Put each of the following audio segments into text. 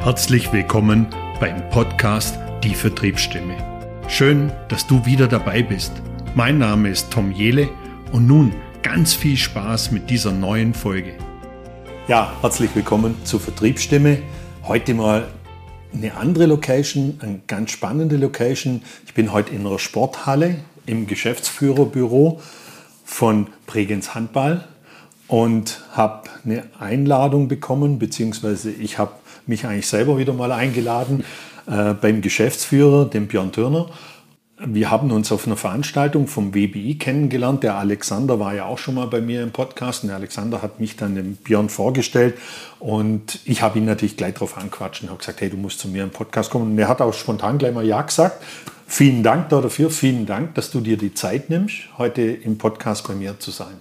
Herzlich willkommen beim Podcast Die Vertriebsstimme. Schön, dass du wieder dabei bist. Mein Name ist Tom Jele und nun ganz viel Spaß mit dieser neuen Folge. Ja, herzlich willkommen zur Vertriebsstimme. Heute mal eine andere Location, eine ganz spannende Location. Ich bin heute in einer Sporthalle im Geschäftsführerbüro von Bregenz Handball und habe eine Einladung bekommen, beziehungsweise ich habe mich eigentlich selber wieder mal eingeladen äh, beim Geschäftsführer, dem Björn Törner. Wir haben uns auf einer Veranstaltung vom WBI kennengelernt. Der Alexander war ja auch schon mal bei mir im Podcast und der Alexander hat mich dann dem Björn vorgestellt und ich habe ihn natürlich gleich darauf anquatscht und habe gesagt, hey, du musst zu mir im Podcast kommen. Und er hat auch spontan gleich mal Ja gesagt. Vielen Dank dafür, vielen Dank, dass du dir die Zeit nimmst, heute im Podcast bei mir zu sein.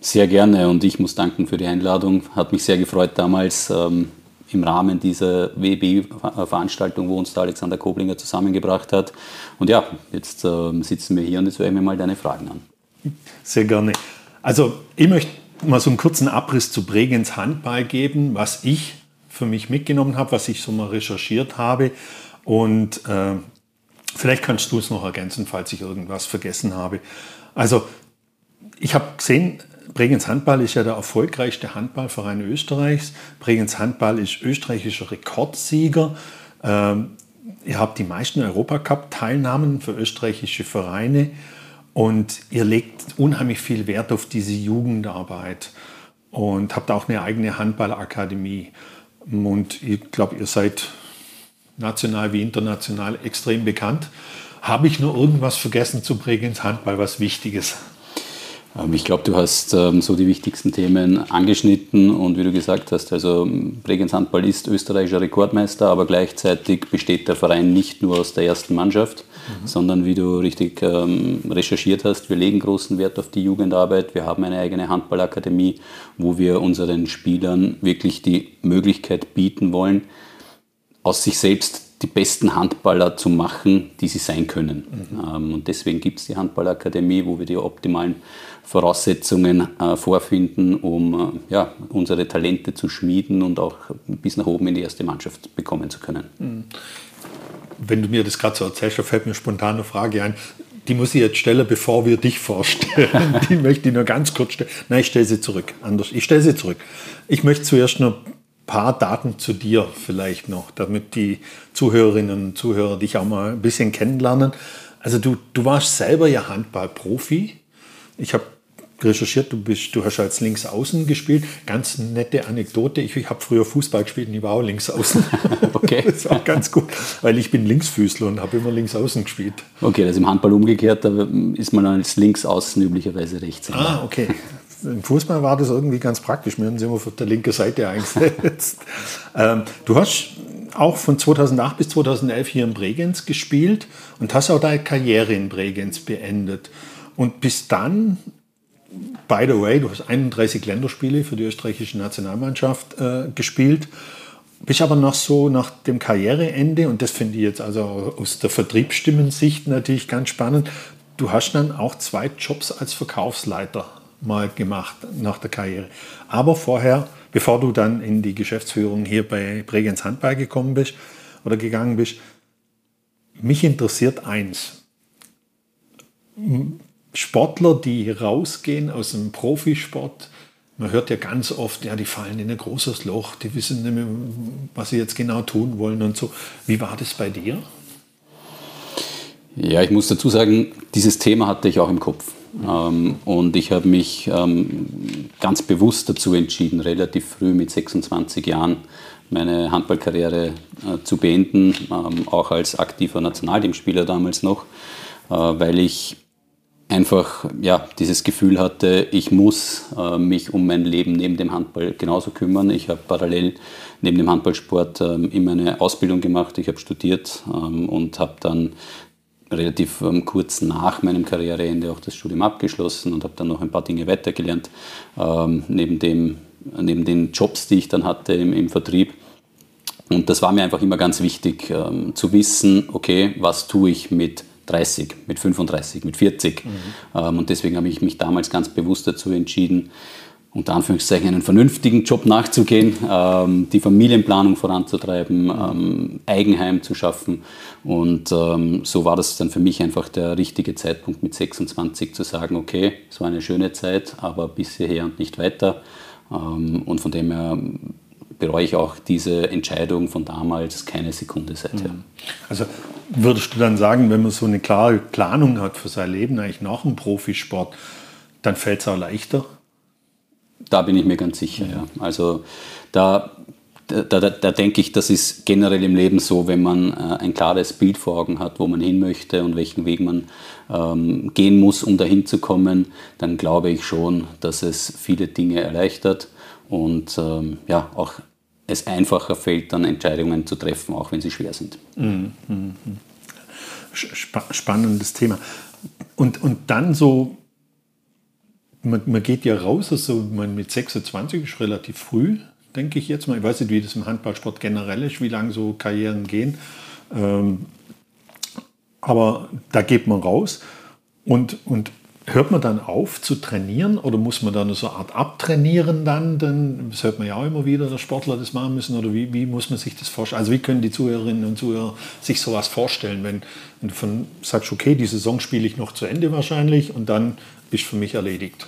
Sehr gerne und ich muss danken für die Einladung. Hat mich sehr gefreut damals ähm, im Rahmen dieser WBI-Veranstaltung, wo uns der Alexander Koblinger zusammengebracht hat. Und ja, jetzt ähm, sitzen wir hier und jetzt höre ich mir mal deine Fragen an. Sehr gerne. Also ich möchte mal so einen kurzen Abriss zu Bregenz Handball geben, was ich für mich mitgenommen habe, was ich so mal recherchiert habe. Und äh, vielleicht kannst du es noch ergänzen, falls ich irgendwas vergessen habe. Also ich habe gesehen, Bregenz Handball ist ja der erfolgreichste Handballverein Österreichs. Bregenz Handball ist österreichischer Rekordsieger. Ähm, ihr habt die meisten Europacup-Teilnahmen für österreichische Vereine und ihr legt unheimlich viel Wert auf diese Jugendarbeit und habt auch eine eigene Handballakademie. Und ich glaube, ihr seid national wie international extrem bekannt. Habe ich nur irgendwas vergessen zu Bregenz Handball, was Wichtiges? Ähm, ich glaube, du hast ähm, so die wichtigsten Themen angeschnitten und wie du gesagt hast, also Bregenz Handball ist österreichischer Rekordmeister, aber gleichzeitig besteht der Verein nicht nur aus der ersten Mannschaft, mhm. sondern wie du richtig ähm, recherchiert hast, wir legen großen Wert auf die Jugendarbeit. Wir haben eine eigene Handballakademie, wo wir unseren Spielern wirklich die Möglichkeit bieten wollen, aus sich selbst die besten Handballer zu machen, die sie sein können. Mhm. und deswegen gibt es die Handballakademie, wo wir die optimalen Voraussetzungen äh, vorfinden, um äh, ja, unsere Talente zu schmieden und auch bis nach oben in die erste Mannschaft bekommen zu können. Mhm. Wenn du mir das gerade so erzählst, fällt mir spontan eine Frage ein. Die muss ich jetzt stellen, bevor wir dich vorstellen. die möchte ich nur ganz kurz stellen. Nein, ich stelle sie zurück. Anders. Ich stelle sie zurück. Ich möchte zuerst nur paar Daten zu dir vielleicht noch, damit die Zuhörerinnen und Zuhörer dich auch mal ein bisschen kennenlernen. Also du, du warst selber ja Handballprofi. Ich habe recherchiert, du, bist, du hast als Linksaußen gespielt. Ganz nette Anekdote. Ich, ich habe früher Fußball gespielt und ich war auch Linksaußen. Okay. das war ganz gut, weil ich bin Linksfüßler und habe immer Linksaußen gespielt. Okay, das ist im Handball umgekehrt, da ist man als Linksaußen üblicherweise rechts. Ah, okay. Im Fußball war das irgendwie ganz praktisch. Wir haben sie immer auf der linken Seite eingesetzt. ähm, du hast auch von 2008 bis 2011 hier in Bregenz gespielt und hast auch deine Karriere in Bregenz beendet. Und bis dann by the way, du hast 31 Länderspiele für die österreichische Nationalmannschaft äh, gespielt. Bist aber noch so nach dem Karriereende, und das finde ich jetzt also aus der Vertriebsstimmensicht natürlich ganz spannend, du hast dann auch zwei Jobs als Verkaufsleiter mal gemacht nach der Karriere. Aber vorher, bevor du dann in die Geschäftsführung hier bei Bregenz Handball gekommen bist oder gegangen bist, mich interessiert eins. Sportler, die rausgehen aus dem Profisport, man hört ja ganz oft, ja, die fallen in ein großes Loch, die wissen nicht mehr, was sie jetzt genau tun wollen und so. Wie war das bei dir? Ja, ich muss dazu sagen, dieses Thema hatte ich auch im Kopf. Ähm, und ich habe mich ähm, ganz bewusst dazu entschieden, relativ früh mit 26 Jahren meine Handballkarriere äh, zu beenden, ähm, auch als aktiver Nationalteamspieler damals noch, äh, weil ich einfach ja, dieses Gefühl hatte, ich muss äh, mich um mein Leben neben dem Handball genauso kümmern. Ich habe parallel neben dem Handballsport ähm, immer eine Ausbildung gemacht, ich habe studiert ähm, und habe dann relativ ähm, kurz nach meinem Karriereende auch das Studium abgeschlossen und habe dann noch ein paar Dinge weitergelernt, ähm, neben, dem, neben den Jobs, die ich dann hatte im, im Vertrieb. Und das war mir einfach immer ganz wichtig, ähm, zu wissen, okay, was tue ich mit 30, mit 35, mit 40. Mhm. Ähm, und deswegen habe ich mich damals ganz bewusst dazu entschieden. Unter Anführungszeichen einen vernünftigen Job nachzugehen, ähm, die Familienplanung voranzutreiben, ähm, Eigenheim zu schaffen. Und ähm, so war das dann für mich einfach der richtige Zeitpunkt mit 26 zu sagen, okay, es war eine schöne Zeit, aber bis hierher und nicht weiter. Ähm, und von dem her bereue ich auch diese Entscheidung von damals keine Sekunde seither. Mhm. Also würdest du dann sagen, wenn man so eine klare Planung hat für sein Leben, eigentlich nach dem Profisport, dann fällt es auch leichter? Da bin ich mir ganz sicher, ja. Also da, da, da, da, denke ich, das ist generell im Leben so, wenn man äh, ein klares Bild vor Augen hat, wo man hin möchte und welchen Weg man ähm, gehen muss, um dahin zu kommen, dann glaube ich schon, dass es viele Dinge erleichtert und ähm, ja, auch es einfacher fällt, dann Entscheidungen zu treffen, auch wenn sie schwer sind. Mhm. mhm. Spannendes Thema. Und, und dann so man, man geht ja raus, also man mit 26 ist relativ früh, denke ich jetzt mal. Ich weiß nicht, wie das im Handballsport generell ist, wie lange so Karrieren gehen. Ähm, aber da geht man raus und, und hört man dann auf zu trainieren oder muss man dann so eine Art abtrainieren dann? Denn das hört man ja auch immer wieder, dass Sportler das machen müssen. Oder wie, wie muss man sich das vorstellen? Also wie können die Zuhörerinnen und Zuhörer sich sowas vorstellen, wenn, wenn du von, sagst, okay, die Saison spiele ich noch zu Ende wahrscheinlich und dann ist für mich erledigt?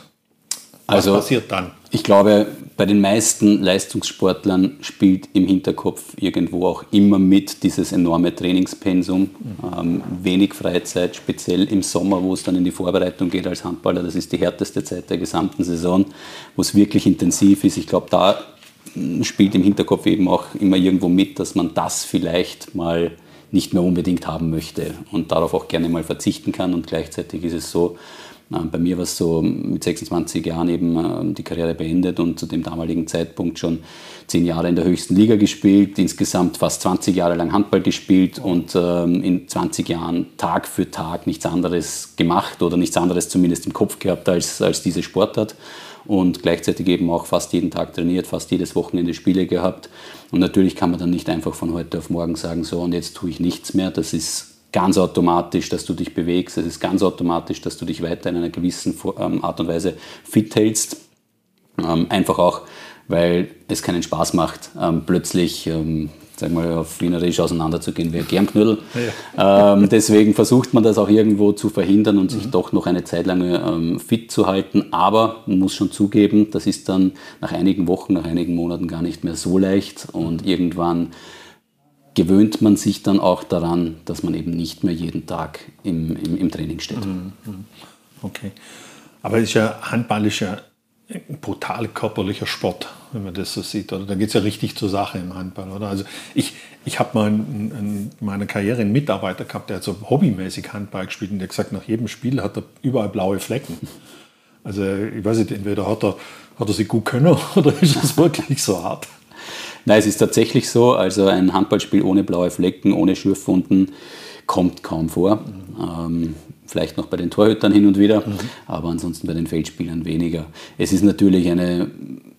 Was also, passiert dann? Ich glaube, bei den meisten Leistungssportlern spielt im Hinterkopf irgendwo auch immer mit dieses enorme Trainingspensum, ähm, wenig Freizeit, speziell im Sommer, wo es dann in die Vorbereitung geht als Handballer. Das ist die härteste Zeit der gesamten Saison, wo es wirklich intensiv ist. Ich glaube, da hm, spielt im Hinterkopf eben auch immer irgendwo mit, dass man das vielleicht mal nicht mehr unbedingt haben möchte und darauf auch gerne mal verzichten kann. Und gleichzeitig ist es so, bei mir war es so mit 26 Jahren eben ähm, die Karriere beendet und zu dem damaligen Zeitpunkt schon zehn Jahre in der höchsten Liga gespielt, insgesamt fast 20 Jahre lang Handball gespielt und ähm, in 20 Jahren Tag für Tag nichts anderes gemacht oder nichts anderes zumindest im Kopf gehabt als, als diese Sportart und gleichzeitig eben auch fast jeden Tag trainiert, fast jedes Wochenende Spiele gehabt. Und natürlich kann man dann nicht einfach von heute auf morgen sagen, so und jetzt tue ich nichts mehr. Das ist ganz automatisch, dass du dich bewegst. Es ist ganz automatisch, dass du dich weiter in einer gewissen ähm, Art und Weise fit hältst. Ähm, einfach auch, weil es keinen Spaß macht, ähm, plötzlich sag mal, auf Wienerisch auseinanderzugehen wie ein Germknödel. Ja. Ähm, deswegen versucht man das auch irgendwo zu verhindern und sich mhm. doch noch eine Zeit lang ähm, fit zu halten. Aber man muss schon zugeben, das ist dann nach einigen Wochen, nach einigen Monaten gar nicht mehr so leicht und irgendwann gewöhnt man sich dann auch daran, dass man eben nicht mehr jeden Tag im, im, im Training steht. Mhm, mhm. Okay. Aber ist ja, Handball ist ja ein brutal körperlicher Sport, wenn man das so sieht. Oder? Da geht es ja richtig zur Sache im Handball. Oder? Also ich, ich habe mal in, in meiner Karriere einen Mitarbeiter gehabt, der hat so hobbymäßig Handball gespielt und der hat gesagt, nach jedem Spiel hat er überall blaue Flecken. Also ich weiß nicht, entweder hat er, hat er sie gut können oder ist es wirklich so hart. Nein, es ist tatsächlich so. Also ein Handballspiel ohne blaue Flecken, ohne Schürfwunden kommt kaum vor. Ähm, vielleicht noch bei den Torhütern hin und wieder, mhm. aber ansonsten bei den Feldspielern weniger. Es ist natürlich eine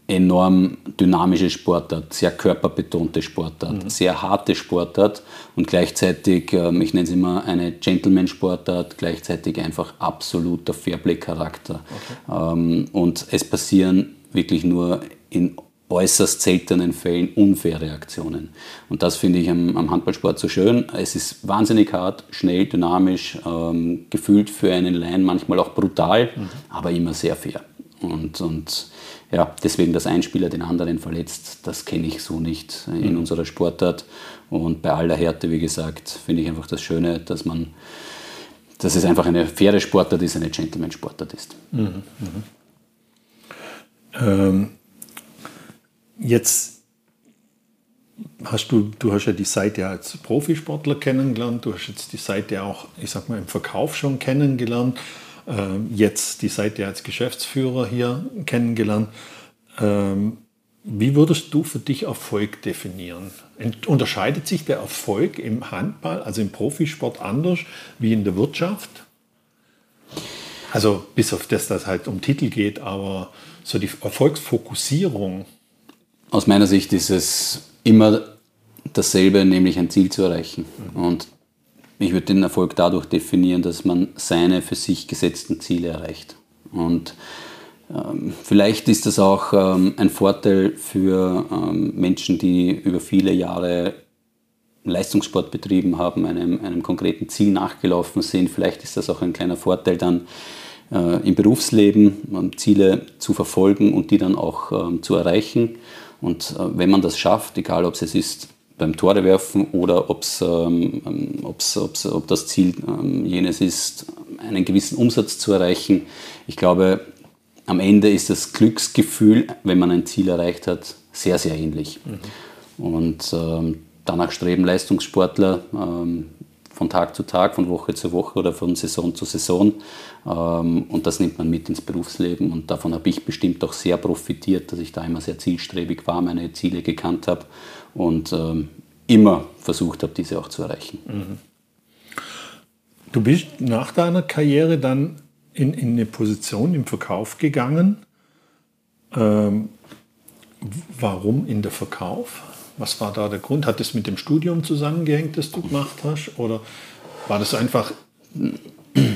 enorm dynamische Sportart, sehr körperbetonte Sportart, mhm. sehr harte Sportart und gleichzeitig, ähm, ich nenne es immer eine Gentleman-Sportart, gleichzeitig einfach absoluter Fairplay-Charakter. Okay. Ähm, und es passieren wirklich nur in äußerst seltenen Fällen unfaire Aktionen. Und das finde ich am, am, Handballsport so schön. Es ist wahnsinnig hart, schnell, dynamisch, ähm, gefühlt für einen Laien manchmal auch brutal, mhm. aber immer sehr fair. Und, und ja, deswegen, dass ein Spieler den anderen verletzt, das kenne ich so nicht in mhm. unserer Sportart. Und bei aller Härte, wie gesagt, finde ich einfach das Schöne, dass man, dass es einfach eine faire Sportart ist, eine Gentleman-Sportart ist. Mhm. mhm. Ähm Jetzt hast du, du hast ja die Seite als Profisportler kennengelernt, du hast jetzt die Seite auch, ich sag mal, im Verkauf schon kennengelernt, ähm, jetzt die Seite als Geschäftsführer hier kennengelernt. Ähm, wie würdest du für dich Erfolg definieren? Unterscheidet sich der Erfolg im Handball, also im Profisport, anders wie in der Wirtschaft? Also bis auf das, dass es halt um Titel geht, aber so die Erfolgsfokussierung aus meiner Sicht ist es immer dasselbe, nämlich ein Ziel zu erreichen. Und ich würde den Erfolg dadurch definieren, dass man seine für sich gesetzten Ziele erreicht. Und ähm, vielleicht ist das auch ähm, ein Vorteil für ähm, Menschen, die über viele Jahre Leistungssport betrieben haben, einem, einem konkreten Ziel nachgelaufen sind. Vielleicht ist das auch ein kleiner Vorteil dann äh, im Berufsleben, Ziele zu verfolgen und die dann auch zu erreichen. Und äh, wenn man das schafft, egal ob es ist beim Tore werfen oder ob's, ähm, ob's, ob's, ob das Ziel ähm, jenes ist, einen gewissen Umsatz zu erreichen, ich glaube, am Ende ist das Glücksgefühl, wenn man ein Ziel erreicht hat, sehr, sehr ähnlich. Mhm. Und ähm, danach streben Leistungssportler ähm, von Tag zu Tag, von Woche zu Woche oder von Saison zu Saison. Ähm, und das nimmt man mit ins Berufsleben. Und davon habe ich bestimmt auch sehr profitiert, dass ich da immer sehr zielstrebig war, meine Ziele gekannt habe und ähm, immer versucht habe, diese auch zu erreichen. Mhm. Du bist nach deiner Karriere dann in, in eine Position im Verkauf gegangen. Ähm, warum in der Verkauf? Was war da der Grund? Hat das mit dem Studium zusammengehängt, das du gemacht hast? Oder war das einfach,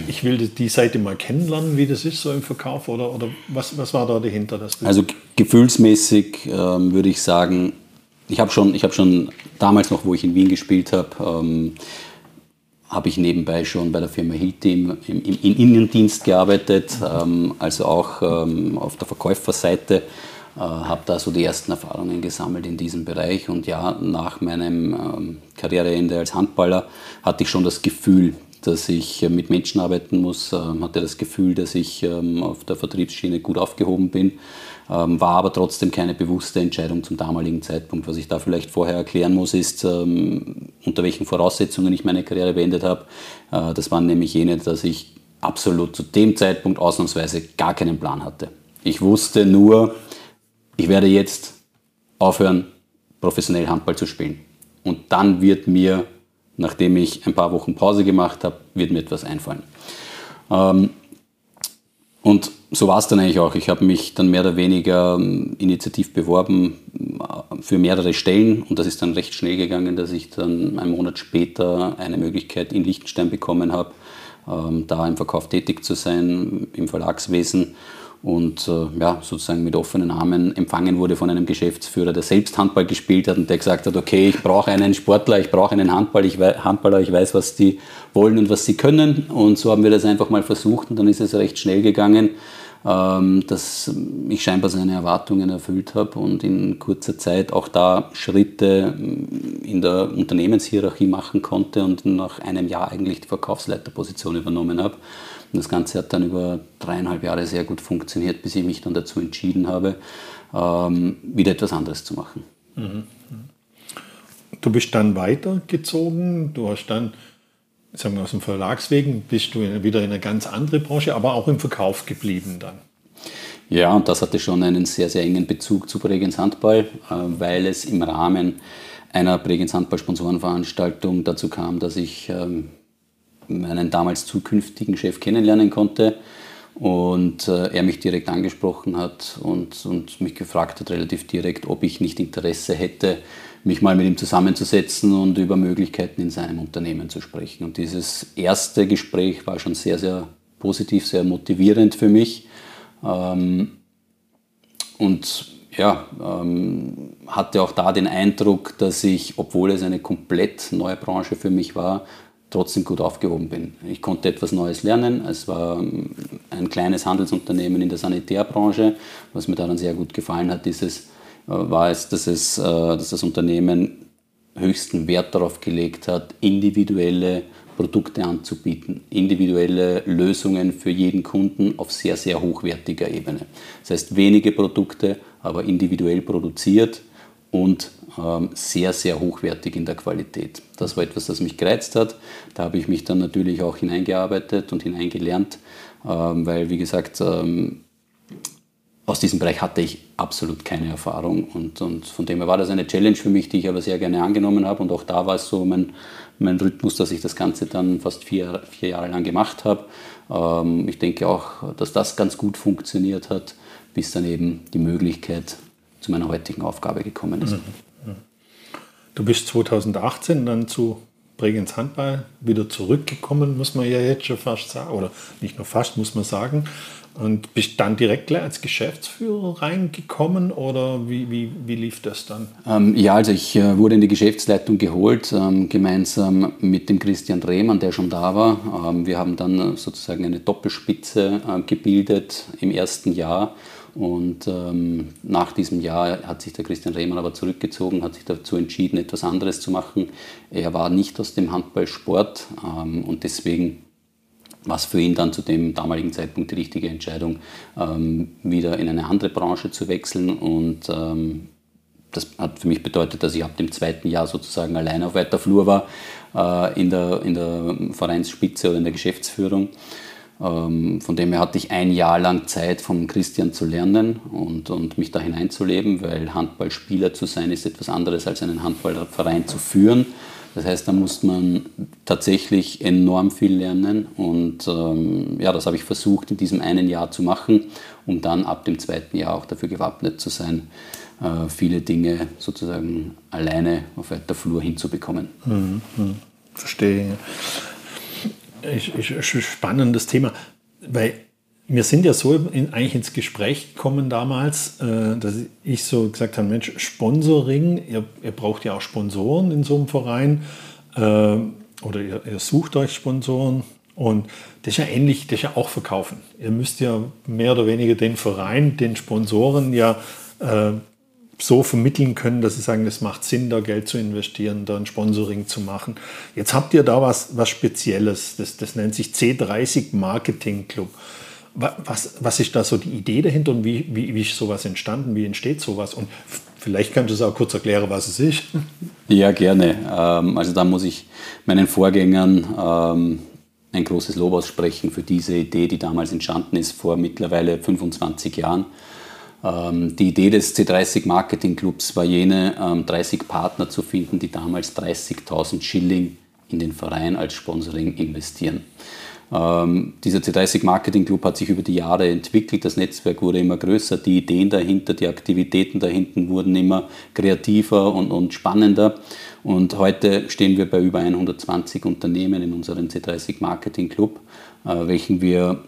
ich will die Seite mal kennenlernen, wie das ist so im Verkauf? Oder, oder was, was war da dahinter? also gefühlsmäßig ähm, würde ich sagen, ich habe schon, hab schon damals noch, wo ich in Wien gespielt habe, ähm, habe ich nebenbei schon bei der Firma Hilti im, im, im Innendienst gearbeitet, ähm, also auch ähm, auf der Verkäuferseite. Äh, habe da so die ersten Erfahrungen gesammelt in diesem Bereich und ja, nach meinem ähm, Karriereende als Handballer hatte ich schon das Gefühl, dass ich äh, mit Menschen arbeiten muss, äh, hatte das Gefühl, dass ich ähm, auf der Vertriebsschiene gut aufgehoben bin ähm, war aber trotzdem keine bewusste Entscheidung zum damaligen Zeitpunkt. Was ich da vielleicht vorher erklären muss, ist, ähm, unter welchen Voraussetzungen ich meine Karriere beendet habe. Äh, das waren nämlich jene, dass ich absolut zu dem Zeitpunkt ausnahmsweise gar keinen Plan hatte. Ich wusste nur, ich werde jetzt aufhören, professionell Handball zu spielen. Und dann wird mir, nachdem ich ein paar Wochen Pause gemacht habe, wird mir etwas einfallen. Ähm, und so war es dann eigentlich auch. Ich habe mich dann mehr oder weniger ähm, initiativ beworben äh, für mehrere Stellen und das ist dann recht schnell gegangen, dass ich dann einen Monat später eine Möglichkeit in Liechtenstein bekommen habe, ähm, da im Verkauf tätig zu sein, im Verlagswesen und äh, ja, sozusagen mit offenen Armen empfangen wurde von einem Geschäftsführer, der selbst Handball gespielt hat und der gesagt hat, okay, ich brauche einen Sportler, ich brauche einen Handball, ich Handballer, ich weiß, was die wollen und was sie können. Und so haben wir das einfach mal versucht und dann ist es recht schnell gegangen dass ich scheinbar seine Erwartungen erfüllt habe und in kurzer Zeit auch da Schritte mm, in der Unternehmenshierarchie machen konnte und nach einem Jahr eigentlich die Verkaufsleiterposition übernommen habe. Und das Ganze hat dann über dreieinhalb Jahre sehr gut funktioniert, bis ich mich dann dazu entschieden habe, ähm, wieder etwas anderes zu machen. Mhm. Du bist dann weitergezogen, du hast dann sagen wir aus dem Verlagswegen bist du wieder in eine ganz andere Branche, aber auch im Verkauf geblieben dann. Ja, und das hatte schon einen sehr, sehr engen Bezug zu Bregenz Handball, äh, weil es im Rahmen einer Bregenz Handball Sponsorenveranstaltung dazu kam, dass ich ähm, meinen damals zukünftigen Chef kennenlernen konnte und äh, er mich direkt angesprochen hat und, und mich gefragt hat relativ direkt, ob ich nicht Interesse hätte, mich mal mit ihm zusammenzusetzen und über Möglichkeiten in seinem Unternehmen zu sprechen. Und dieses erste Gespräch war schon sehr, sehr positiv, sehr motivierend für mich. Ähm, und ja, ähm, hatte auch da den Eindruck, dass ich, obwohl es eine komplett neue Branche für mich war, trotzdem gut aufgehoben bin. Ich konnte etwas Neues lernen. Es war ähm, ein kleines Handelsunternehmen in der Sanitärbranche. Was mir daran sehr gut gefallen hat, ist es, war es, dass, es, äh, dass das Unternehmen höchsten Wert darauf gelegt hat, individuelle Produkte anzubieten, individuelle Lösungen für jeden Kunden auf sehr, sehr hochwertiger Ebene. Das heißt, wenige Produkte, aber individuell produziert und ähm, sehr, sehr hochwertig in der Qualität. Das war etwas, das mich gereizt hat. Da habe ich mich dann natürlich auch hineingearbeitet und hineingelernt, ähm, weil, wie gesagt, ähm, aus diesem Bereich hatte ich absolut keine Erfahrung und, und von dem her war das eine Challenge für mich, die ich aber sehr gerne angenommen habe und auch da war es so mein, mein Rhythmus, dass ich das Ganze dann fast vier, vier Jahre lang gemacht habe. Ähm, ich denke auch, dass das ganz gut funktioniert hat, bis dann eben die Möglichkeit zu meiner heutigen Aufgabe gekommen ist. Mhm. Du bist 2018 dann zu Bregenz Handball wieder zurückgekommen, muss man ja jetzt schon fast sagen, oder nicht nur fast, muss man sagen. Und bist dann direkt gleich als Geschäftsführer reingekommen oder wie, wie, wie lief das dann? Ähm, ja, also ich äh, wurde in die Geschäftsleitung geholt, ähm, gemeinsam mit dem Christian Rehmann, der schon da war. Ähm, wir haben dann sozusagen eine Doppelspitze äh, gebildet im ersten Jahr. Und ähm, nach diesem Jahr hat sich der Christian Rehmann aber zurückgezogen, hat sich dazu entschieden, etwas anderes zu machen. Er war nicht aus dem Handballsport ähm, und deswegen was für ihn dann zu dem damaligen Zeitpunkt die richtige Entscheidung, ähm, wieder in eine andere Branche zu wechseln. Und ähm, das hat für mich bedeutet, dass ich ab dem zweiten Jahr sozusagen allein auf weiter Flur war, äh, in, der, in der Vereinsspitze oder in der Geschäftsführung. Ähm, von dem her hatte ich ein Jahr lang Zeit, vom Christian zu lernen und, und mich da hineinzuleben, weil Handballspieler zu sein ist etwas anderes als einen Handballverein zu führen. Das heißt, da muss man tatsächlich enorm viel lernen und ähm, ja, das habe ich versucht in diesem einen Jahr zu machen, um dann ab dem zweiten Jahr auch dafür gewappnet zu sein, äh, viele Dinge sozusagen alleine auf weiter Flur hinzubekommen. Mhm, mh. Verstehe. Ich, ich, spannendes Thema, weil wir sind ja so in, eigentlich ins Gespräch gekommen damals, äh, dass ich so gesagt habe, Mensch, Sponsoring, ihr, ihr braucht ja auch Sponsoren in so einem Verein äh, oder ihr, ihr, sucht euch Sponsoren und das ist ja ähnlich, das ist ja auch verkaufen. Ihr müsst ja mehr oder weniger den Verein, den Sponsoren ja äh, so vermitteln können, dass sie sagen, es macht Sinn, da Geld zu investieren, da ein Sponsoring zu machen. Jetzt habt ihr da was, was Spezielles, das, das nennt sich C30 Marketing Club. Was, was ist da so die Idee dahinter und wie, wie, wie ist sowas entstanden? Wie entsteht sowas? Und vielleicht kannst du es auch kurz erklären, was es ist. Ja, gerne. Ähm, also da muss ich meinen Vorgängern ähm, ein großes Lob aussprechen für diese Idee, die damals entstanden ist, vor mittlerweile 25 Jahren. Ähm, die Idee des C30 Marketing Clubs war jene, 30 Partner zu finden, die damals 30.000 Schilling in den Verein als Sponsoring investieren. Ähm, dieser C30 Marketing Club hat sich über die Jahre entwickelt, das Netzwerk wurde immer größer, die Ideen dahinter, die Aktivitäten dahinter wurden immer kreativer und, und spannender. Und heute stehen wir bei über 120 Unternehmen in unserem C30 Marketing Club, äh, welchen wir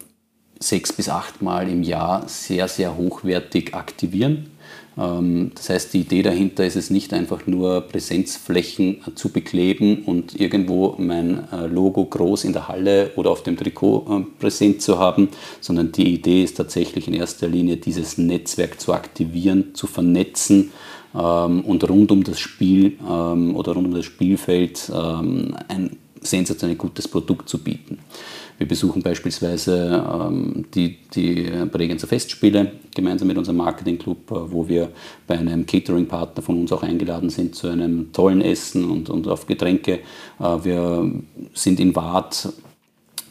sechs bis acht Mal im Jahr sehr, sehr hochwertig aktivieren. Ähm, das heißt, die Idee dahinter ist es nicht einfach nur Präsenzflächen äh, zu bekleben und irgendwo mein äh, Logo groß in der Halle oder auf dem Trikot äh, präsent zu haben, sondern die Idee ist tatsächlich in erster Linie dieses Netzwerk zu aktivieren, zu vernetzen ähm, und rund um das Spiel ähm, oder rund um das Spielfeld ein sensationell gutes Produkt zu bieten. Wir besuchen beispielsweise ähm, die, die Bregenzer Festspiele gemeinsam mit unserem Marketingclub, äh, wo wir bei einem Catering-Partner von uns auch eingeladen sind zu einem tollen Essen und, und auf Getränke. Äh, wir sind in Waadt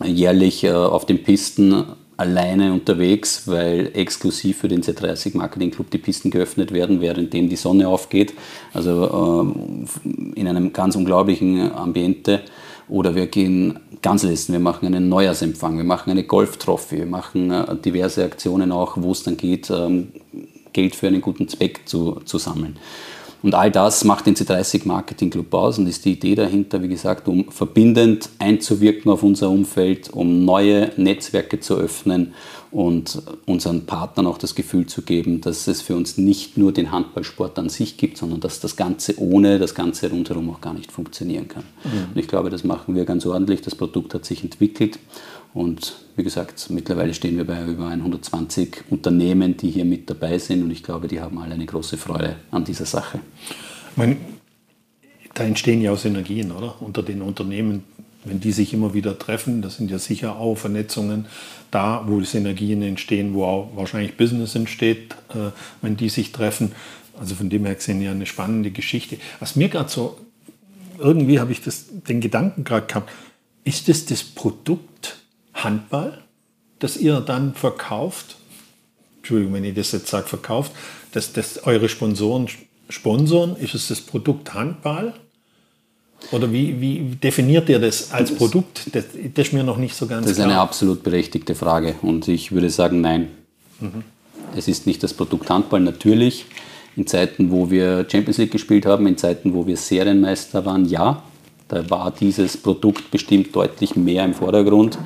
jährlich äh, auf den Pisten alleine unterwegs, weil exklusiv für den Z30 Marketing Club die Pisten geöffnet werden, währenddem die Sonne aufgeht. Also äh, in einem ganz unglaublichen Ambiente. Oder wir gehen Ganzlisten, wir machen einen Neujahrsempfang, wir machen eine Golf-Trophy, wir machen äh, diverse Aktionen auch, wo es dann geht, ähm, Geld für einen guten Zweck zu, zu sammeln. Und all das macht den C30 Marketing Club aus und ist die Idee dahinter, wie gesagt, um verbindend einzuwirken auf unser Umfeld, um neue Netzwerke zu öffnen und unseren Partnern auch das Gefühl zu geben, dass es für uns nicht nur den Handballsport an sich gibt, sondern dass das Ganze ohne das Ganze rundherum auch gar nicht funktionieren kann. Mhm. Und ich glaube, das machen wir ganz ordentlich. Das Produkt hat sich entwickelt und wie gesagt, mittlerweile stehen wir bei über 120 Unternehmen, die hier mit dabei sind und ich glaube, die haben alle eine große Freude an dieser Sache. Meine, da entstehen ja auch Synergien, oder? Unter den Unternehmen, wenn die sich immer wieder treffen, das sind ja sicher auch Vernetzungen da, wo Synergien entstehen, wo auch wahrscheinlich Business entsteht, äh, wenn die sich treffen. Also von dem her gesehen ja eine spannende Geschichte. Was mir gerade so, irgendwie habe ich das, den Gedanken gerade gehabt, ist das das Produkt Handball, das ihr dann verkauft, Entschuldigung, wenn ich das jetzt sage, verkauft, dass das eure Sponsoren sponsoren, ist es das Produkt Handball? Oder wie, wie definiert ihr das als das Produkt? Das, das, ist mir noch nicht so ganz klar. Das ist klar. eine absolut berechtigte Frage und ich würde sagen, nein. Mhm. Es ist nicht das Produkt Handball, natürlich. In Zeiten, wo wir Champions League gespielt haben, in Zeiten, wo wir Serienmeister waren, ja. Da war dieses Produkt bestimmt deutlich mehr im Vordergrund.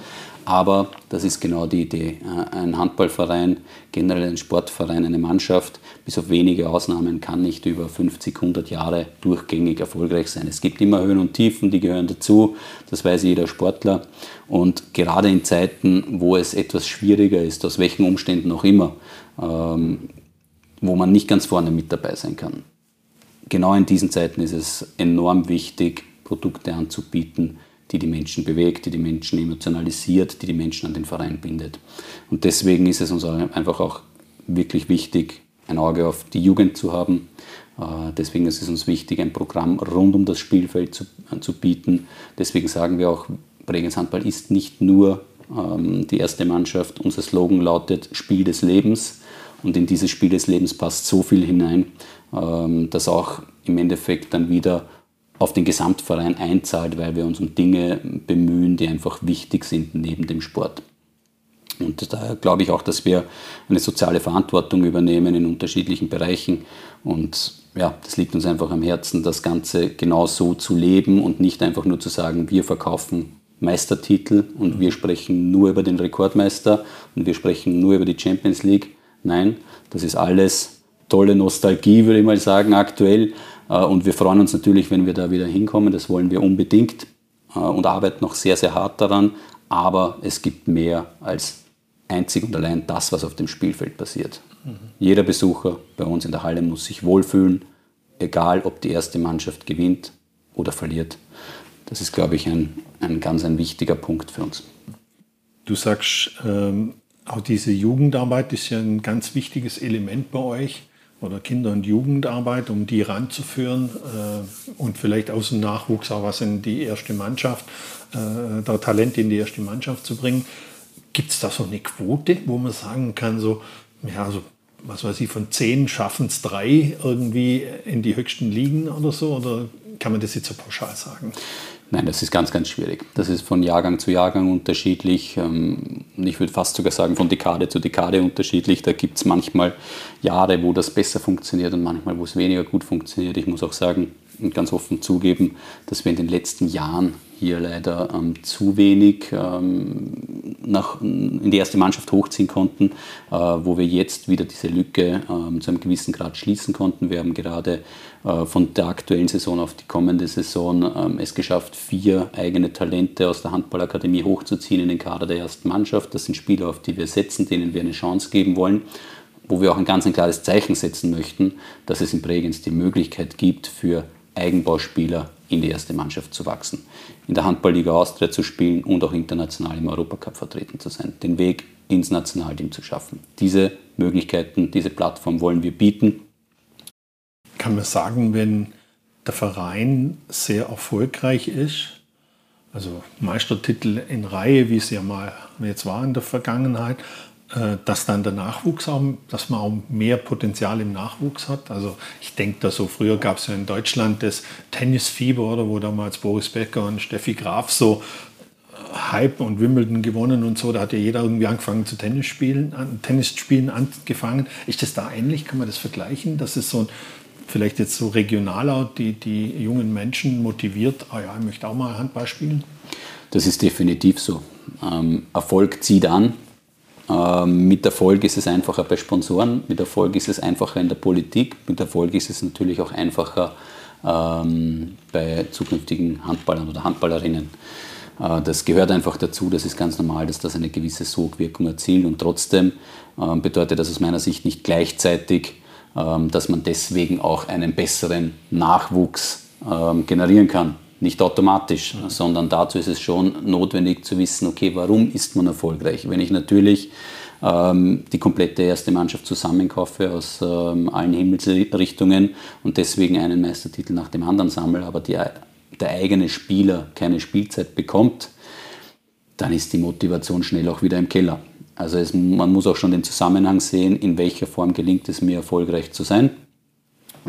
Aber das ist genau die Idee. Äh, ein Handballverein, generell ein Sportverein, eine Mannschaft, bis auf wenige Ausnahmen, kann nicht über 50, 100 Jahre durchgängig erfolgreich sein. Es gibt immer Höhen und Tiefen, die gehören dazu. Das weiß jeder Sportler. Und gerade in Zeiten, wo es etwas schwieriger ist, aus welchen Umständen auch immer, ähm, wo man nicht ganz vorne mit dabei sein kann. Genau in diesen Zeiten ist es enorm wichtig, Produkte anzubieten, die die Menschen bewegt, die die Menschen emotionalisiert, die die Menschen an den Verein bindet. Und deswegen ist es uns einfach auch wirklich wichtig, ein Auge auf die Jugend zu haben. Äh, deswegen ist es uns wichtig, ein Programm rund um das Spielfeld zu, äh, zu bieten. Deswegen sagen wir auch, Bregenz Handball ist nicht nur ähm, die erste Mannschaft. Unser Slogan lautet Spiel des Lebens. Und in dieses Spiel des Lebens passt so viel hinein, ähm, dass auch im Endeffekt dann wieder auf den Gesamtverein einzahlt, weil wir uns um Dinge bemühen, die einfach wichtig sind neben dem Sport. Und da glaube ich auch, dass wir eine soziale Verantwortung übernehmen in unterschiedlichen Bereichen. Und ja, das liegt uns einfach am Herzen, das Ganze genau so zu leben und nicht einfach nur zu sagen, wir verkaufen Meistertitel und wir sprechen nur über den Rekordmeister und wir sprechen nur über die Champions League. Nein, das ist alles tolle Nostalgie, würde ich mal sagen, aktuell. Äh, und wir freuen uns natürlich, wenn wir da wieder hinkommen. Das wollen wir unbedingt äh, und arbeiten noch sehr, sehr hart daran. Aber es gibt mehr als einzig und allein das, was auf dem Spielfeld passiert. Mhm. Jeder Besucher bei uns in der Halle muss sich wohlfühlen, egal ob die erste Mannschaft gewinnt oder verliert. Das ist, glaube ich, ein, ein ganz ein wichtiger Punkt für uns. Du sagst, ähm, auch diese Jugendarbeit ist ja ein ganz wichtiges Element bei euch oder Kinder- und Jugendarbeit, um die ranzuführen äh, und vielleicht aus dem Nachwuchs auch was in die erste Mannschaft, äh, da Talente in die erste Mannschaft zu bringen. Gibt es da so eine Quote, wo man sagen kann, so, ja, so, was weiß ich, von zehn schaffen es drei irgendwie in die höchsten Ligen oder so? Oder kann man das jetzt so pauschal sagen? Nein, das ist ganz, ganz schwierig. Das ist von Jahrgang zu Jahrgang unterschiedlich. Ähm, ich würde fast sogar sagen, von Dekade zu Dekade unterschiedlich. Da gibt es manchmal Jahre, wo das besser funktioniert und manchmal, wo es weniger gut funktioniert. Ich muss auch sagen und ganz offen zugeben, dass wir in den letzten Jahren hier leider ähm, zu wenig ähm, nach, in die erste Mannschaft hochziehen konnten, äh, wo wir jetzt wieder diese Lücke ähm, zu einem gewissen Grad schließen konnten. Wir haben gerade äh, von der aktuellen Saison auf die kommende Saison ähm, es geschafft, vier eigene Talente aus der Handballakademie hochzuziehen in den Kader der ersten Mannschaft. Das sind Spieler, auf die wir setzen, denen wir eine Chance geben wollen wo wir auch ein ganz ein klares Zeichen setzen möchten, dass es in Bregenz die Möglichkeit gibt, für Eigenbauspieler in die erste Mannschaft zu wachsen, in der Handballliga Austria zu spielen und auch international im Europacup vertreten zu sein, den Weg ins Nationalteam zu schaffen. Diese Möglichkeiten, diese Plattform wollen wir bieten. Kann man sagen, wenn der Verein sehr erfolgreich ist, also Meistertitel in Reihe, wie es ja mal jetzt war in der Vergangenheit, dass dann der Nachwuchs auch, dass man auch mehr Potenzial im Nachwuchs hat. Also ich denke da so, früher gab es ja in Deutschland das Tennisfieber, oder wo damals Boris Becker und Steffi Graf so äh, Hype und Wimbledon gewonnen und so, da hat ja jeder irgendwie angefangen zu Tennis spielen, an, Tennis spielen angefangen. Ist das da ähnlich? Kann man das vergleichen? Dass es so ein, vielleicht jetzt so regional auch die, die jungen Menschen motiviert, ah ja, ich möchte auch mal Handball spielen? Das ist definitiv so. Ähm, Erfolg zieht an, mit Erfolg ist es einfacher bei Sponsoren, mit Erfolg ist es einfacher in der Politik, mit Erfolg ist es natürlich auch einfacher ähm, bei zukünftigen Handballern oder Handballerinnen. Äh, das gehört einfach dazu, das ist ganz normal, dass das eine gewisse Sogwirkung erzielt und trotzdem ähm, bedeutet das aus meiner Sicht nicht gleichzeitig, ähm, dass man deswegen auch einen besseren Nachwuchs ähm, generieren kann nicht automatisch, mhm. sondern dazu ist es schon notwendig zu wissen, okay, warum ist man erfolgreich? Wenn ich natürlich ähm, die komplette erste Mannschaft zusammenkaufe aus ähm, allen Himmelsrichtungen und deswegen einen Meistertitel nach dem anderen sammle, aber die, der eigene Spieler keine Spielzeit bekommt, dann ist die Motivation schnell auch wieder im Keller. Also es, man muss auch schon den Zusammenhang sehen, in welcher Form gelingt es mir erfolgreich zu sein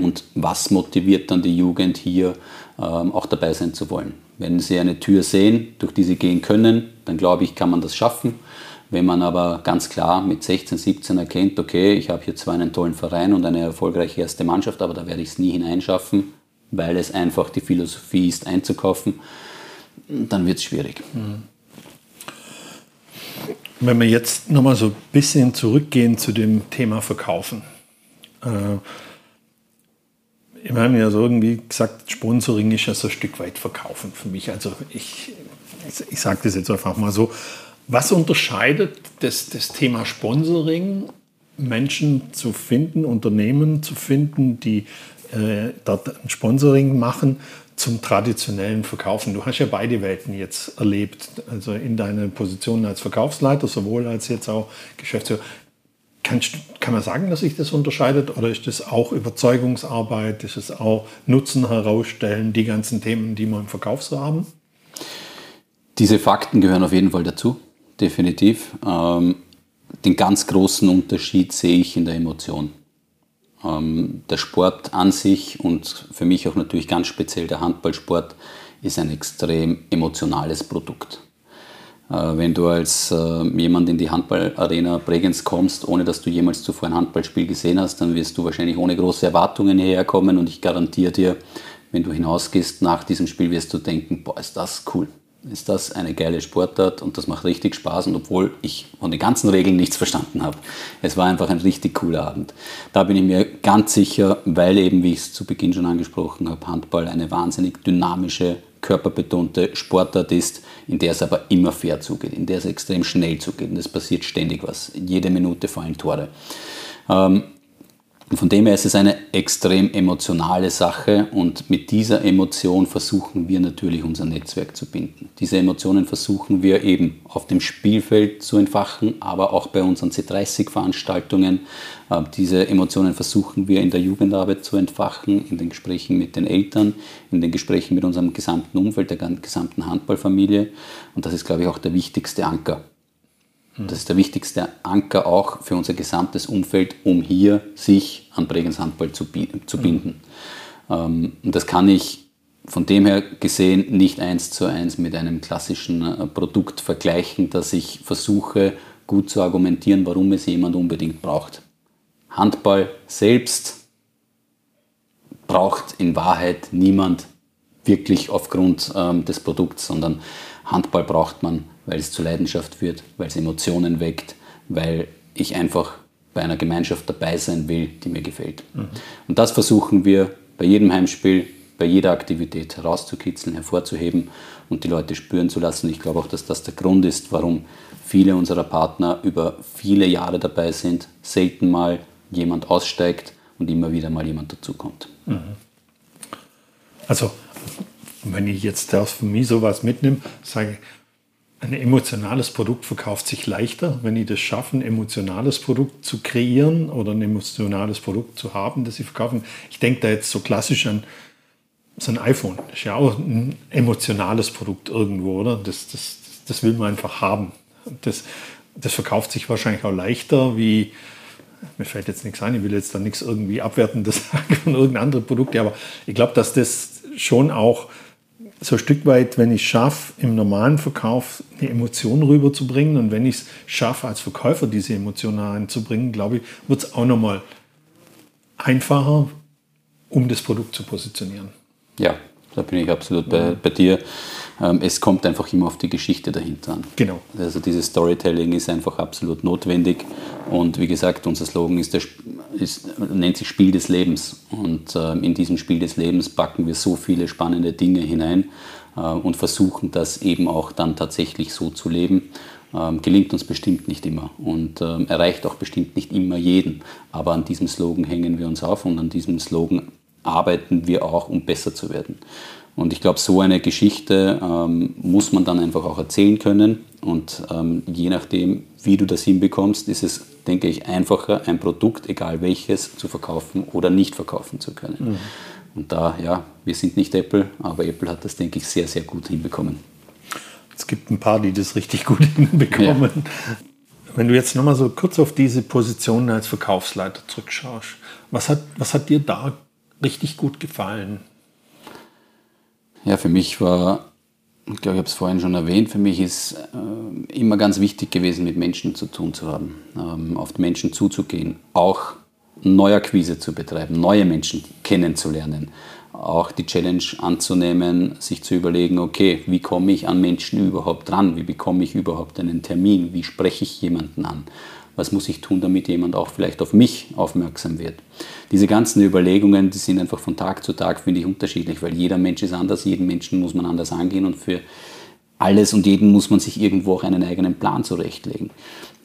und was motiviert dann die Jugend hier ähm, auch dabei sein zu wollen. Wenn sie eine Tür sehen, durch die sie gehen können, dann glaube ich, kann man das schaffen. Wenn man aber ganz klar mit 16, 17 erkennt, okay, ich habe hier zwar einen tollen Verein und eine erfolgreiche erste Mannschaft, aber da werde ich es nie hineinschaffen, weil es einfach die Philosophie ist, einzukaufen, dann wird es schwierig. Mhm. Wenn wir jetzt nochmal so ein bisschen zurückgehen zu dem Thema Verkaufen. Äh, ich habe ja so irgendwie gesagt, Sponsoring ist ja so ein Stück weit Verkaufen für mich. Also ich, ich sage das jetzt einfach mal so. Was unterscheidet das, das Thema Sponsoring, Menschen zu finden, Unternehmen zu finden, die äh, dort ein Sponsoring machen, zum traditionellen Verkaufen. Du hast ja beide Welten jetzt erlebt, also in deiner Position als Verkaufsleiter, sowohl als jetzt auch Geschäftsführer. Kannst, kann man sagen, dass sich das unterscheidet oder ist das auch Überzeugungsarbeit, ist es auch Nutzen herausstellen, die ganzen Themen, die wir im Verkauf so haben? Diese Fakten gehören auf jeden Fall dazu, definitiv. Ähm, den ganz großen Unterschied sehe ich in der Emotion. Ähm, der Sport an sich und für mich auch natürlich ganz speziell der Handballsport ist ein extrem emotionales Produkt. Äh, wenn du als äh, jemand in die Handballarena Bregenz kommst, ohne dass du jemals zuvor ein Handballspiel gesehen hast, dann wirst du wahrscheinlich ohne große Erwartungen hierher kommen und ich garantiere dir, wenn du hinausgehst nach diesem Spiel, wirst du denken, boah, ist das cool ist das eine geile Sportart und das macht richtig Spaß und obwohl ich von den ganzen Regeln nichts verstanden habe, es war einfach ein richtig cooler Abend. Da bin ich mir ganz sicher, weil eben, wie ich es zu Beginn schon angesprochen habe, Handball eine wahnsinnig dynamische, körperbetonte Sportart ist, in der es aber immer fair zugeht, in der es extrem schnell zugeht und es passiert ständig was. Jede Minute fallen Tore. Ähm, von dem her ist es eine extrem emotionale Sache und mit dieser Emotion versuchen wir natürlich unser Netzwerk zu binden. Diese Emotionen versuchen wir eben auf dem Spielfeld zu entfachen, aber auch bei unseren C30-Veranstaltungen. Ähm, diese Emotionen versuchen wir in der Jugendarbeit zu entfachen, in den Gesprächen mit den Eltern, in den Gesprächen mit unserem gesamten Umfeld, der gesamten Handballfamilie. Und das ist, glaube ich, auch der wichtigste Anker. Das ist der wichtigste Anker auch für unser gesamtes Umfeld, um hier sich an Bregenz Handball zu, zu binden. Mhm. Und das kann ich von dem her gesehen nicht eins zu eins mit einem klassischen äh, Produkt vergleichen, dass ich versuche gut zu argumentieren, warum es jemand unbedingt braucht. Handball selbst braucht in Wahrheit niemand wirklich aufgrund ähm, des Produkts, sondern Handball braucht man weil es zur Leidenschaft wird, weil es Emotionen weckt, weil ich einfach bei einer Gemeinschaft dabei sein will, die mir gefällt. Mhm. Und das versuchen wir bei jedem Heimspiel, bei jeder Aktivität herauszukitzeln, hervorzuheben und die Leute spüren zu lassen. Ich glaube auch, dass das der Grund ist, warum viele unserer Partner über viele Jahre dabei sind, selten mal jemand aussteigt und immer wieder mal jemand dazukommt. Also, wenn ich jetzt aus von mir sowas mitnehme, sage ich, ein emotionales Produkt verkauft sich leichter, wenn ich das schaffe, ein emotionales Produkt zu kreieren oder ein emotionales Produkt zu haben, das sie verkaufen. Ich denke da jetzt so klassisch an so ein iPhone. Das ist ja auch ein emotionales Produkt irgendwo, oder? Das, das, das will man einfach haben. Das, das verkauft sich wahrscheinlich auch leichter wie, mir fällt jetzt nichts ein, ich will jetzt da nichts irgendwie Abwertendes sagen von irgendeinem anderen Produkt, aber ich glaube, dass das schon auch so ein Stück weit, wenn ich es schaffe, im normalen Verkauf eine Emotion rüberzubringen und wenn ich es schaffe, als Verkäufer diese Emotionen reinzubringen, glaube ich, wird es auch nochmal einfacher, um das Produkt zu positionieren. Ja, da bin ich absolut bei, bei dir. Ähm, es kommt einfach immer auf die Geschichte dahinter an. Genau. Also dieses Storytelling ist einfach absolut notwendig. Und wie gesagt, unser Slogan ist der, ist, nennt sich Spiel des Lebens. Und ähm, in diesem Spiel des Lebens packen wir so viele spannende Dinge hinein äh, und versuchen das eben auch dann tatsächlich so zu leben. Ähm, gelingt uns bestimmt nicht immer und ähm, erreicht auch bestimmt nicht immer jeden. Aber an diesem Slogan hängen wir uns auf und an diesem Slogan arbeiten wir auch, um besser zu werden. Und ich glaube, so eine Geschichte ähm, muss man dann einfach auch erzählen können. Und ähm, je nachdem, wie du das hinbekommst, ist es, denke ich, einfacher, ein Produkt, egal welches, zu verkaufen oder nicht verkaufen zu können. Mhm. Und da, ja, wir sind nicht Apple, aber Apple hat das, denke ich, sehr, sehr gut hinbekommen. Es gibt ein paar, die das richtig gut hinbekommen. Ja. Wenn du jetzt nochmal so kurz auf diese Position als Verkaufsleiter zurückschaust, was hat, was hat dir da richtig gut gefallen? Ja, für mich war, ich glaube, ich habe es vorhin schon erwähnt, für mich ist äh, immer ganz wichtig gewesen, mit Menschen zu tun zu haben, ähm, auf die Menschen zuzugehen, auch Neuakquise zu betreiben, neue Menschen kennenzulernen, auch die Challenge anzunehmen, sich zu überlegen, okay, wie komme ich an Menschen überhaupt dran? Wie bekomme ich überhaupt einen Termin? Wie spreche ich jemanden an? Was muss ich tun, damit jemand auch vielleicht auf mich aufmerksam wird? Diese ganzen Überlegungen, die sind einfach von Tag zu Tag, finde ich, unterschiedlich, weil jeder Mensch ist anders, jeden Menschen muss man anders angehen und für alles und jeden muss man sich irgendwo auch einen eigenen Plan zurechtlegen.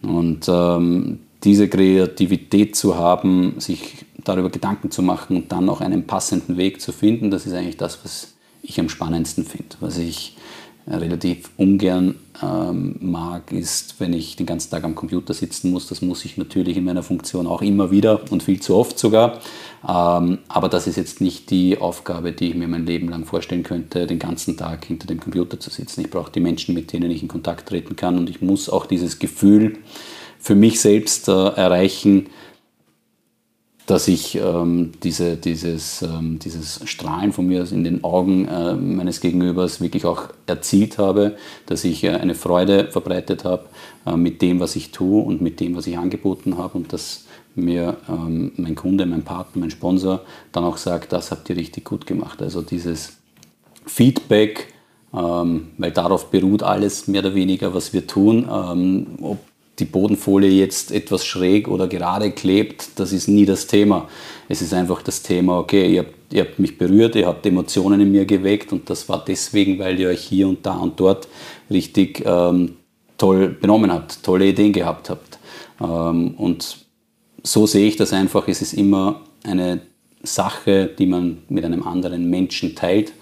Und ähm, diese Kreativität zu haben, sich darüber Gedanken zu machen und dann auch einen passenden Weg zu finden, das ist eigentlich das, was ich am spannendsten finde. Was ich relativ ungern ähm, mag, ist, wenn ich den ganzen Tag am Computer sitzen muss. Das muss ich natürlich in meiner Funktion auch immer wieder und viel zu oft sogar. Ähm, aber das ist jetzt nicht die Aufgabe, die ich mir mein Leben lang vorstellen könnte, den ganzen Tag hinter dem Computer zu sitzen. Ich brauche die Menschen, mit denen ich in Kontakt treten kann und ich muss auch dieses Gefühl für mich selbst äh, erreichen, dass ich ähm, diese, dieses, ähm, dieses Strahlen von mir in den Augen äh, meines Gegenübers wirklich auch erzielt habe, dass ich äh, eine Freude verbreitet habe äh, mit dem, was ich tue und mit dem, was ich angeboten habe und dass mir ähm, mein Kunde, mein Partner, mein Sponsor dann auch sagt, das habt ihr richtig gut gemacht. Also dieses Feedback, ähm, weil darauf beruht alles mehr oder weniger, was wir tun, ähm, ob die Bodenfolie jetzt etwas schräg oder gerade klebt, das ist nie das Thema. Es ist einfach das Thema, okay, ihr habt, ihr habt mich berührt, ihr habt Emotionen in mir geweckt und das war deswegen, weil ihr euch hier und da und dort richtig ähm, toll benommen habt, tolle Ideen gehabt habt. Ähm, und so sehe ich das einfach, es ist immer eine Sache, die man mit einem anderen Menschen teilt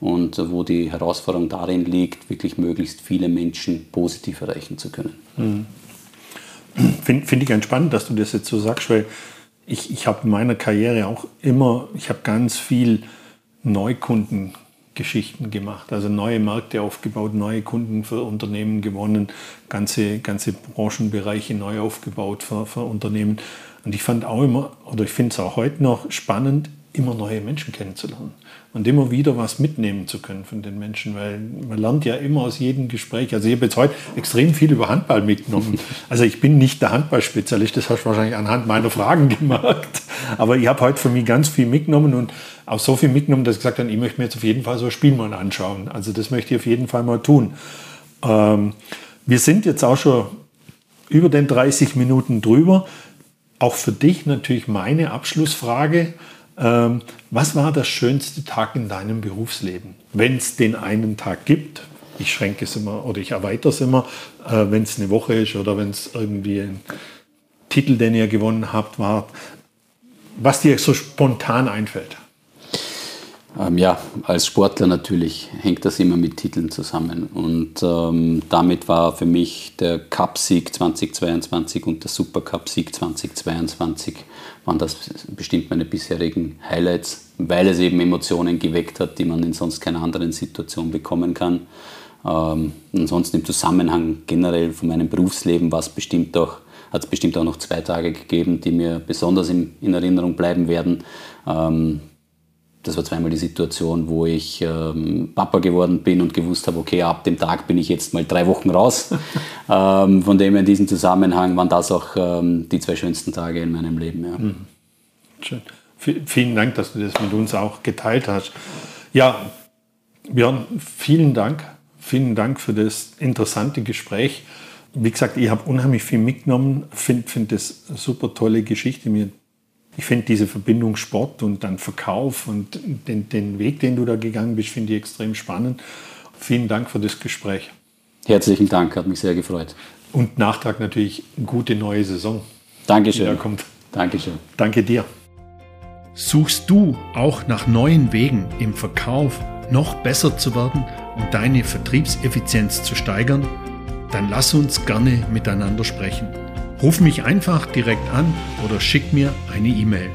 und wo die Herausforderung darin liegt, wirklich möglichst viele Menschen positiv erreichen zu können. Mhm. Finde find ich ganz spannend, dass du das jetzt so sagst, weil ich, ich habe in meiner Karriere auch immer, ich habe ganz viel Neukundengeschichten gemacht, also neue Märkte aufgebaut, neue Kunden für Unternehmen gewonnen, ganze, ganze Branchenbereiche neu aufgebaut für, für Unternehmen. Und ich fand auch immer, oder ich finde es auch heute noch spannend, immer neue Menschen kennenzulernen und immer wieder was mitnehmen zu können von den Menschen, weil man lernt ja immer aus jedem Gespräch. Also ich habe jetzt heute extrem viel über Handball mitgenommen. Also ich bin nicht der Handballspezialist, das hast du wahrscheinlich anhand meiner Fragen gemerkt. Aber ich habe heute für mich ganz viel mitgenommen und auch so viel mitgenommen, dass ich gesagt habe, ich möchte mir jetzt auf jeden Fall so ein Spiel mal anschauen. Also das möchte ich auf jeden Fall mal tun. Ähm, wir sind jetzt auch schon über den 30 Minuten drüber. Auch für dich natürlich meine Abschlussfrage. Ähm, was war der schönste Tag in deinem Berufsleben? Wenn es den einen Tag gibt, ich schränke es immer oder ich erweitere es immer, äh, wenn es eine Woche ist oder wenn es irgendwie ein Titel, den ihr gewonnen habt, war, was dir so spontan einfällt. Ähm, ja, als Sportler natürlich hängt das immer mit Titeln zusammen. Und ähm, damit war für mich der Cup-Sieg 2022 und der Supercup-Sieg 2022 waren das bestimmt meine bisherigen Highlights, weil es eben Emotionen geweckt hat, die man in sonst keiner anderen Situation bekommen kann. Ähm, ansonsten im Zusammenhang generell von meinem Berufsleben war es bestimmt auch hat es bestimmt auch noch zwei Tage gegeben, die mir besonders in, in Erinnerung bleiben werden. Ähm, das war zweimal die Situation, wo ich ähm, Papa geworden bin und gewusst habe, okay, ab dem Tag bin ich jetzt mal drei Wochen raus. ähm, von dem in diesem Zusammenhang waren das auch ähm, die zwei schönsten Tage in meinem Leben. Ja. Mhm. Schön. V vielen Dank, dass du das mit uns auch geteilt hast. Ja, Björn, vielen Dank. Vielen Dank für das interessante Gespräch. Wie gesagt, ich habe unheimlich viel mitgenommen, finde find das eine super tolle Geschichte. Mir ich finde diese Verbindung Sport und dann Verkauf und den, den Weg, den du da gegangen bist, finde ich extrem spannend. Vielen Dank für das Gespräch. Herzlichen Dank, hat mich sehr gefreut. Und Nachtrag natürlich gute neue Saison. Dankeschön. Die da kommt. Dankeschön. Danke dir. Suchst du auch nach neuen Wegen im Verkauf noch besser zu werden und deine Vertriebseffizienz zu steigern? Dann lass uns gerne miteinander sprechen. Ruf mich einfach direkt an oder schick mir eine E-Mail.